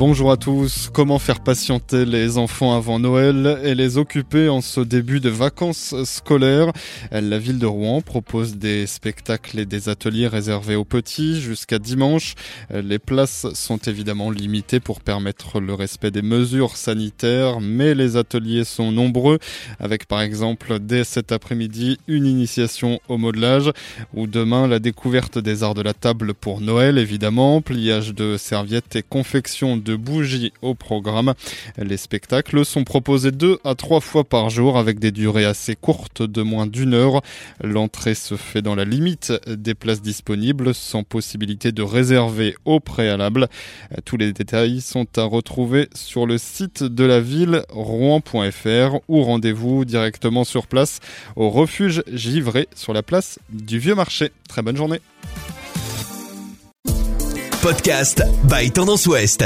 Bonjour à tous. Comment faire patienter les enfants avant Noël et les occuper en ce début de vacances scolaires? La ville de Rouen propose des spectacles et des ateliers réservés aux petits jusqu'à dimanche. Les places sont évidemment limitées pour permettre le respect des mesures sanitaires, mais les ateliers sont nombreux avec par exemple dès cet après-midi une initiation au modelage ou demain la découverte des arts de la table pour Noël évidemment, pliage de serviettes et confection de bougies au programme. Les spectacles sont proposés deux à trois fois par jour avec des durées assez courtes de moins d'une heure. L'entrée se fait dans la limite des places disponibles sans possibilité de réserver au préalable. Tous les détails sont à retrouver sur le site de la ville rouen.fr ou rendez-vous directement sur place au refuge Givré sur la place du Vieux Marché. Très bonne journée. Podcast by Tendance Ouest.